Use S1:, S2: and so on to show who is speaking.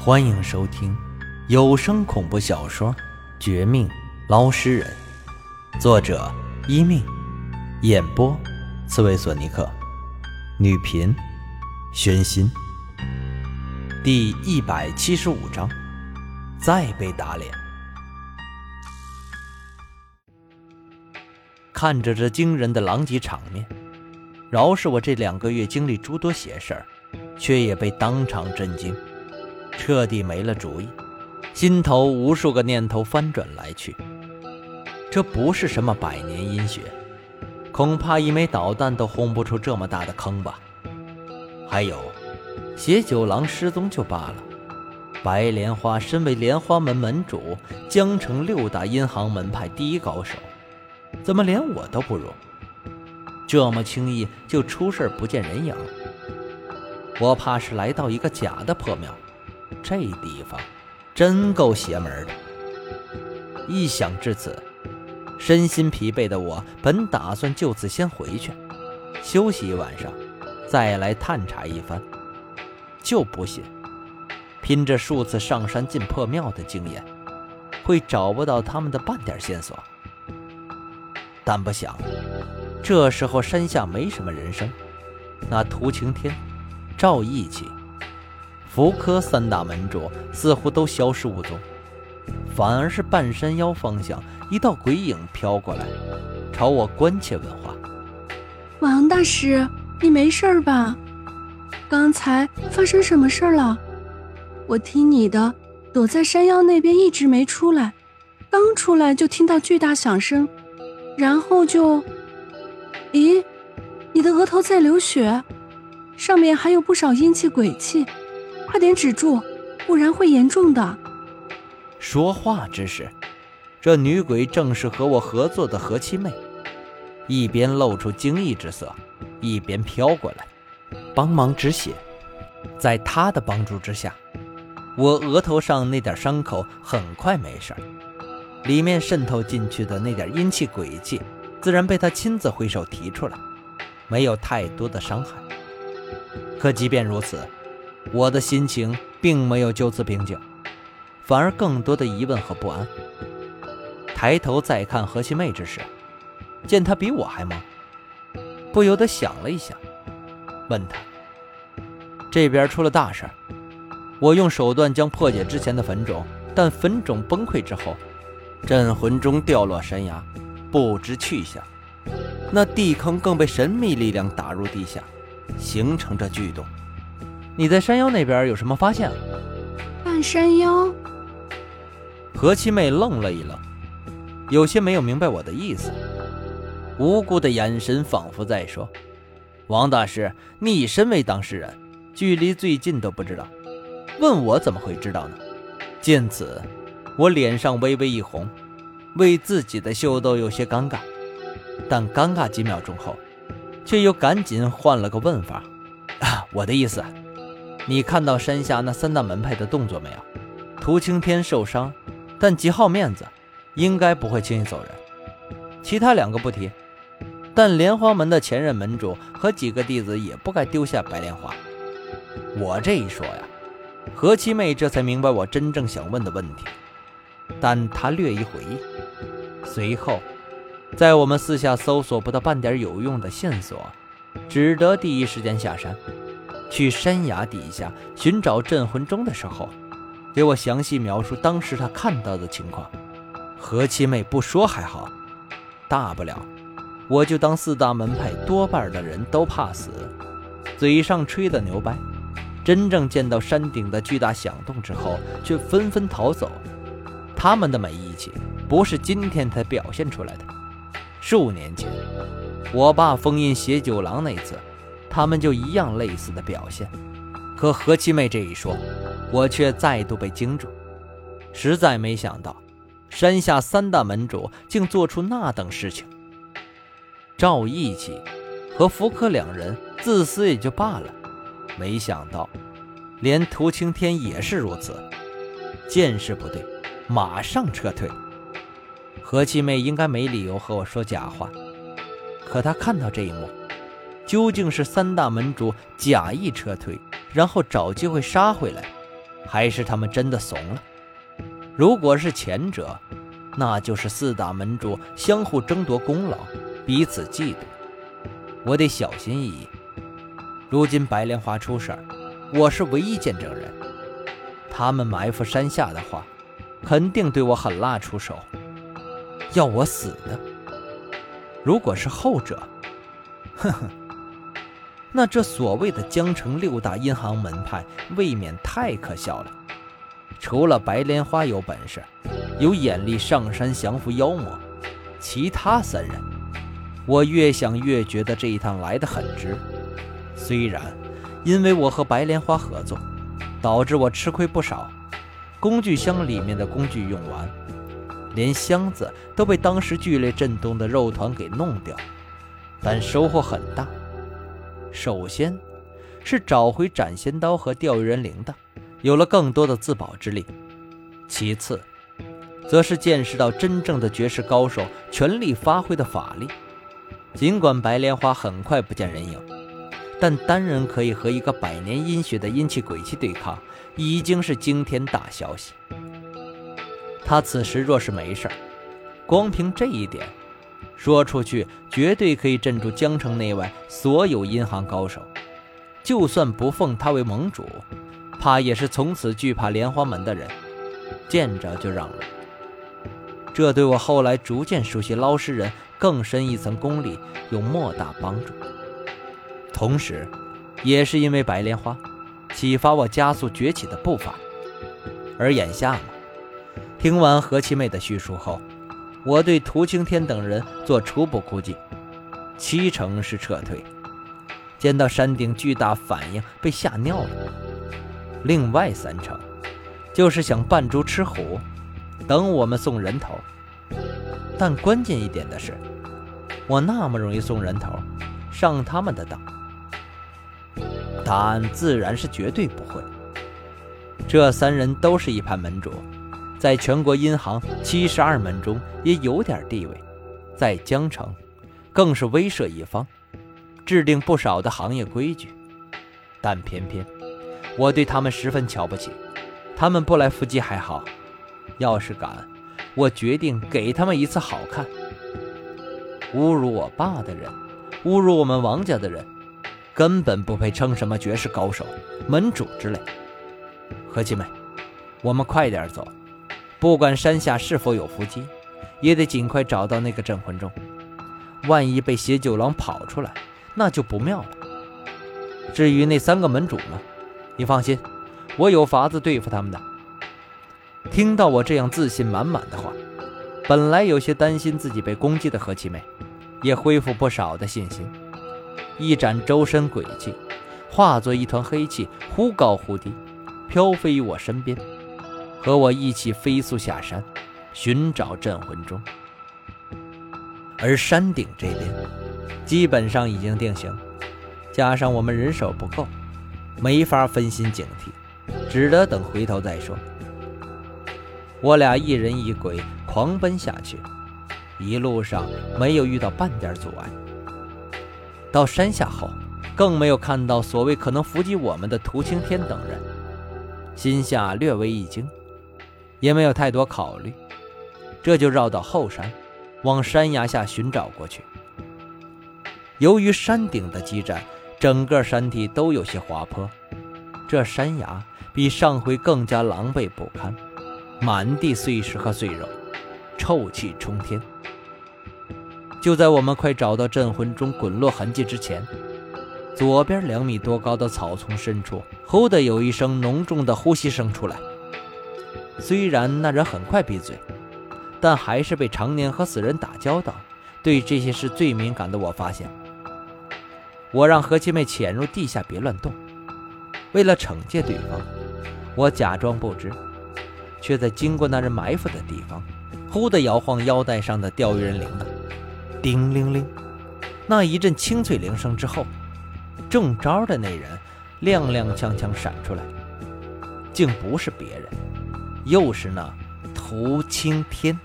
S1: 欢迎收听有声恐怖小说《绝命捞尸人》，作者一命，演播刺猬索尼克，女频宣心。第一百七十五章，再被打脸。看着这惊人的狼藉场面，饶是我这两个月经历诸多邪事儿，却也被当场震惊。彻底没了主意，心头无数个念头翻转来去。这不是什么百年阴血，恐怕一枚导弹都轰不出这么大的坑吧？还有，邪九郎失踪就罢了，白莲花身为莲花门门主，江城六大阴行门派第一高手，怎么连我都不如？这么轻易就出事不见人影？我怕是来到一个假的破庙。这地方真够邪门的。一想至此，身心疲惫的我本打算就此先回去休息一晚上，再来探查一番。就不信，拼着数次上山进破庙的经验，会找不到他们的半点线索。但不想，这时候山下没什么人声，那涂晴天、赵义气。福科三大门主似乎都消失无踪，反而是半山腰方向一道鬼影飘过来，朝我关切问话：“
S2: 王大师，你没事吧？刚才发生什么事了？我听你的，躲在山腰那边一直没出来，刚出来就听到巨大响声，然后就……咦，你的额头在流血，上面还有不少阴气鬼气。”快点止住，不然会严重的。
S1: 说话之时，这女鬼正是和我合作的何七妹，一边露出惊异之色，一边飘过来帮忙止血。在她的帮助之下，我额头上那点伤口很快没事里面渗透进去的那点阴气鬼气，自然被她亲自挥手提出来，没有太多的伤害。可即便如此。我的心情并没有就此平静，反而更多的疑问和不安。抬头再看何七妹之时，见她比我还忙，不由得想了一下，问她：“这边出了大事，我用手段将破解之前的坟冢，但坟冢崩溃之后，镇魂钟掉落山崖，不知去向。那地坑更被神秘力量打入地下，形成着巨洞。”你在山腰那边有什么发现？
S2: 半山腰。
S1: 何七妹愣了一愣，有些没有明白我的意思，无辜的眼神仿佛在说：“王大师，你身为当事人，距离最近都不知道，问我怎么会知道呢？”见此，我脸上微微一红，为自己的秀逗有些尴尬，但尴尬几秒钟后，却又赶紧换了个问法：“啊，我的意思。”你看到山下那三大门派的动作没有？涂青天受伤，但极好面子，应该不会轻易走人。其他两个不提，但莲花门的前任门主和几个弟子也不该丢下白莲花。我这一说呀，何七妹这才明白我真正想问的问题，但她略一回忆，随后，在我们四下搜索不到半点有用的线索，只得第一时间下山。去山崖底下寻找镇魂钟的时候，给我详细描述当时他看到的情况。何七妹不说还好，大不了我就当四大门派多半的人都怕死，嘴上吹的牛掰，真正见到山顶的巨大响动之后，却纷纷逃走。他们的没义气，不是今天才表现出来的。数年前，我爸封印邪九郎那次。他们就一样类似的表现，可何七妹这一说，我却再度被惊住。实在没想到，山下三大门主竟做出那等事情。赵义气和福柯两人自私也就罢了，没想到连涂青天也是如此。见势不对，马上撤退。何七妹应该没理由和我说假话，可她看到这一幕。究竟是三大门主假意撤退，然后找机会杀回来，还是他们真的怂了？如果是前者，那就是四大门主相互争夺功劳，彼此嫉妒。我得小心翼翼。如今白莲花出事儿，我是唯一见证人。他们埋伏山下的话，肯定对我狠辣出手，要我死的。如果是后者，呵呵，那这所谓的江城六大阴行门派，未免太可笑了。除了白莲花有本事，有眼力上山降服妖魔，其他三人，我越想越觉得这一趟来得很值。虽然因为我和白莲花合作，导致我吃亏不少，工具箱里面的工具用完，连箱子都被当时剧烈震动的肉团给弄掉，但收获很大。首先是找回斩仙刀和钓鱼人铃铛。有了更多的自保之力，其次，则是见识到真正的绝世高手全力发挥的法力。尽管白莲花很快不见人影，但单人可以和一个百年阴血的阴气鬼气对抗，已经是惊天大消息。他此时若是没事光凭这一点，说出去绝对可以镇住江城内外所有阴行高手。就算不奉他为盟主。怕也是从此惧怕莲花门的人，见着就让路。这对我后来逐渐熟悉捞尸人更深一层功力有莫大帮助。同时，也是因为白莲花，启发我加速崛起的步伐。而眼下嘛，听完何七妹的叙述后，我对涂青天等人做初步估计，七成是撤退。见到山顶巨大反应，被吓尿了。另外三成，就是想扮猪吃虎，等我们送人头。但关键一点的是，我那么容易送人头，上他们的当？答案自然是绝对不会。这三人都是一派门主，在全国银行七十二门中也有点地位，在江城更是威慑一方，制定不少的行业规矩。但偏偏……我对他们十分瞧不起，他们不来伏击还好，要是敢，我决定给他们一次好看。侮辱我爸的人，侮辱我们王家的人，根本不配称什么绝世高手、门主之类。何七妹，我们快点走，不管山下是否有伏击，也得尽快找到那个镇魂钟。万一被邪九郎跑出来，那就不妙了。至于那三个门主呢？你放心，我有法子对付他们的。听到我这样自信满满的话，本来有些担心自己被攻击的何七妹，也恢复不少的信心。一展周身鬼气，化作一团黑气，忽高忽低，飘飞于我身边，和我一起飞速下山，寻找镇魂钟。而山顶这边，基本上已经定型，加上我们人手不够。没法分心警惕，只得等回头再说。我俩一人一鬼狂奔下去，一路上没有遇到半点阻碍。到山下后，更没有看到所谓可能伏击我们的涂青天等人，心下略微一惊，也没有太多考虑，这就绕到后山，往山崖下寻找过去。由于山顶的激战。整个山体都有些滑坡，这山崖比上回更加狼狈不堪，满地碎石和碎肉，臭气冲天。就在我们快找到镇魂钟滚落痕迹之前，左边两米多高的草丛深处，忽的有一声浓重的呼吸声出来。虽然那人很快闭嘴，但还是被常年和死人打交道，对这些事最敏感的我发现。我让何七妹潜入地下，别乱动。为了惩戒对方，我假装不知，却在经过那人埋伏的地方，忽地摇晃腰带上的钓鱼人铃铛，叮铃铃。那一阵清脆铃声之后，中招的那人踉踉跄跄闪出来，竟不是别人，又是那涂青天。